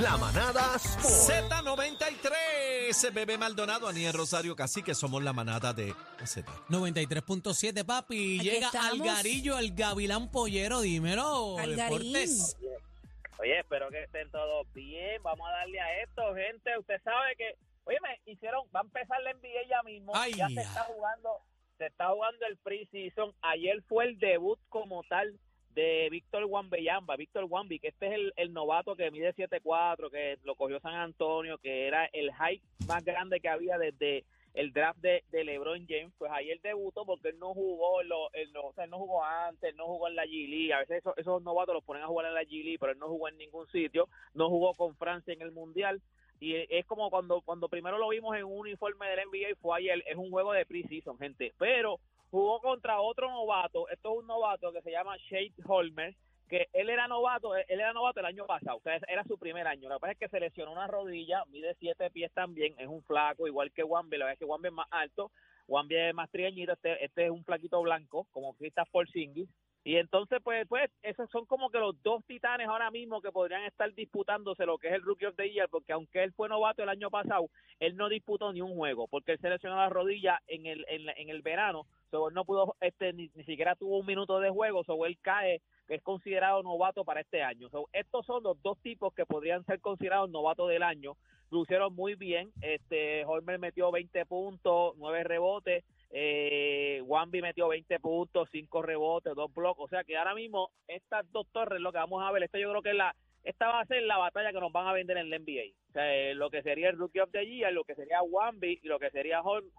La manada Sport. Z93, Bebé Maldonado, Aniel Rosario, casi que somos la manada de Z. 93.7, papi. Aquí Llega estamos. Algarillo, el Gavilán Pollero, dímelo. Algarín. Deportes. Oye, espero que estén todos bien. Vamos a darle a esto, gente. Usted sabe que, oye, me hicieron, va a empezar la NBA ya mismo. Ay, ya se ya. está jugando, se está jugando el preseason. Ayer fue el debut como tal de Víctor Wambeyamba, Víctor Wambi, que este es el, el novato que mide 7'4", que lo cogió San Antonio, que era el hype más grande que había desde el draft de, de LeBron James, pues ayer debutó porque él no jugó, en lo, en lo- o sea, él no jugó antes, no jugó en la G League, a veces esos, esos novatos los ponen a jugar en la G League, pero él no jugó en ningún sitio, no jugó con Francia en el Mundial, y es como cuando cuando primero lo vimos en un uniforme del NBA fue ayer, es un juego de preseason, gente, pero jugó contra otro novato, esto es un novato que se llama Shade Holmer, que él era novato, él era novato el año pasado, o sea, era su primer año. Lo que pasa es que se lesionó una rodilla, mide siete pies también, es un flaco, igual que Wambi, la verdad es que Wambi es más alto, Wambi es más trieñito, este, este es un flaquito blanco, como Kristaps Porzingis. Y entonces, pues, pues, esos son como que los dos titanes ahora mismo que podrían estar disputándose lo que es el Rookie of the Year, porque aunque él fue novato el año pasado, él no disputó ni un juego, porque él se lesionó la rodilla en el, en, en el verano, so, no pudo, este, ni, ni siquiera tuvo un minuto de juego, so, él cae que es considerado novato para este año. So, estos son los dos tipos que podrían ser considerados novatos del año. Lucieron muy bien. Este Holmer metió 20 puntos, 9 rebotes. Eh, Wambi metió 20 puntos, 5 rebotes, 2 blocos. O sea que ahora mismo estas dos torres, lo que vamos a ver, esta yo creo que es la, esta va a ser la batalla que nos van a vender en la NBA. O sea, eh, lo que sería el Rookie of the Year, lo que sería Wambi y lo que sería Hol-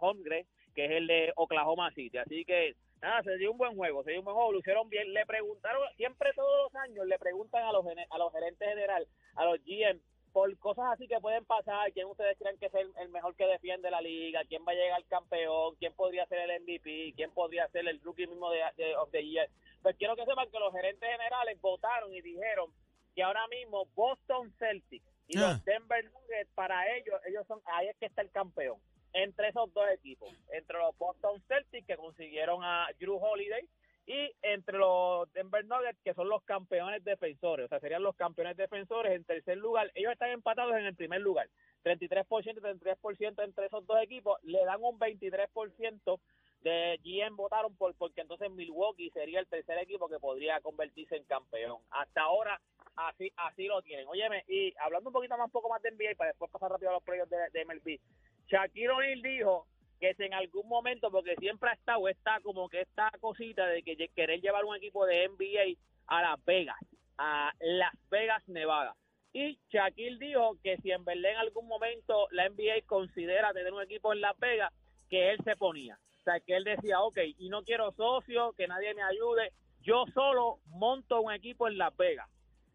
que es el de Oklahoma City. Así que nada, se dio un buen juego, se dio un buen juego, lo hicieron bien. Le preguntaron, siempre todos los años le preguntan a los, a los gerentes general, a los GM, por cosas así que pueden pasar, quién ustedes creen que es el, el mejor que defiende la liga, quién va a llegar campeón, quién podría ser el MVP, quién podría ser el rookie mismo de, de of the year. Pues quiero que sepan que los gerentes generales votaron y dijeron que ahora mismo Boston Celtics y Ah. los Denver Nuggets para ellos, ellos son ahí es que está el campeón. Entre esos dos equipos, entre los Boston Celtics que consiguieron a Drew Holiday y entre los Denver Nuggets que son los campeones defensores, o sea, serían los campeones defensores en tercer lugar. Ellos están empatados en el primer lugar. 33% y 33% entre esos dos equipos, le dan un 23% de GM votaron por porque entonces Milwaukee sería el tercer equipo que podría convertirse en campeón. Hasta ahora así así lo tienen. Óyeme, y hablando un poquito más poco más de NBA para después pasar rápido a los playoffs de, de MLB. Shaquille O'Neal dijo que si en algún momento, porque siempre ha estado está como que esta cosita de que querer llevar un equipo de NBA a Las Vegas, a Las Vegas, Nevada. Y Shaquille dijo que si en verdad en algún momento la NBA considera tener un equipo en Las Vegas, que él se ponía. Sea, que él decía, ok, y no quiero socios, que nadie me ayude, yo solo monto un equipo en Las Vegas.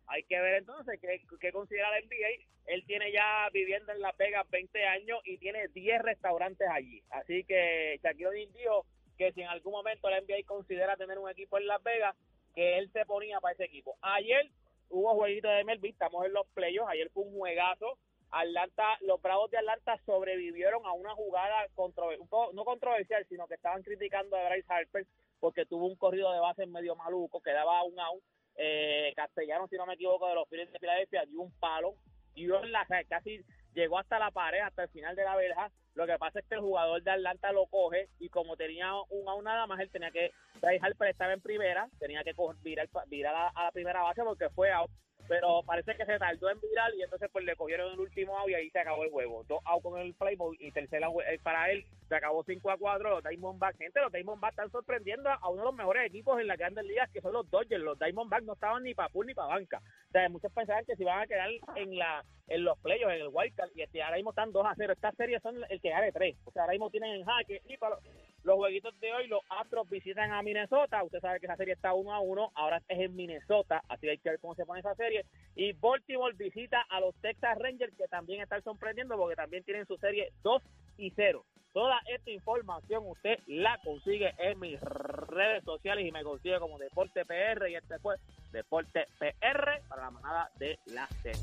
Hay que ver entonces qué, qué considera la NBA. Él tiene ya viviendo en Las Vegas 20 años y tiene 10 restaurantes allí. Así que Shaquille O'Neal dijo que si en algún momento la NBA considera tener un equipo en Las Vegas, que él se ponía para ese equipo. Ayer hubo jueguito de MLB, estamos en los playoffs, ayer fue un juegazo. Atlanta, los Bravos de Atlanta sobrevivieron a una jugada controver- un poco- no controversial, sino que estaban criticando a Bryce Harper porque tuvo un corrido de base medio maluco, que daba un out. Eh, Castellano, si no me equivoco, de los Phillies de Filadelfia, dio un palo, dio en la casi llegó hasta la pared, hasta el final de la verja. Lo que pasa es que el jugador de Atlanta lo coge y como tenía un out nada más, él tenía que, Bryce Harper estaba en primera, tenía que coger- virar, virar a, a la primera base porque fue out pero parece que se tardó en virar y entonces pues le cogieron el último out y ahí se acabó el juego. Dos out con el playboy y tercera eh, para él, se acabó 5 a 4 los Diamondbacks. Gente, los Diamondbacks están sorprendiendo a uno de los mejores equipos en las grandes ligas que son los Dodgers. Los Diamondbacks no estaban ni para pool ni para banca. O sea, muchos pensaban que se iban a quedar en la en los playoffs, en el wildcard, y este, ahora mismo están 2 a 0. Estas series son el que gane 3. O sea, ahora mismo tienen en jaque y para los, los jueguitos de hoy, los Astros visitan a Minnesota. Usted sabe que esa serie está 1 a 1. Ahora es en Minnesota. Así que hay que ver cómo se pone esa serie. Y Baltimore visita a los Texas Rangers, que también están sorprendiendo porque también tienen su serie 2 y 0. Toda esta información usted la consigue en mis redes sociales y me consigue como Deporte PR y este fue Deporte PR para la manada de la Z.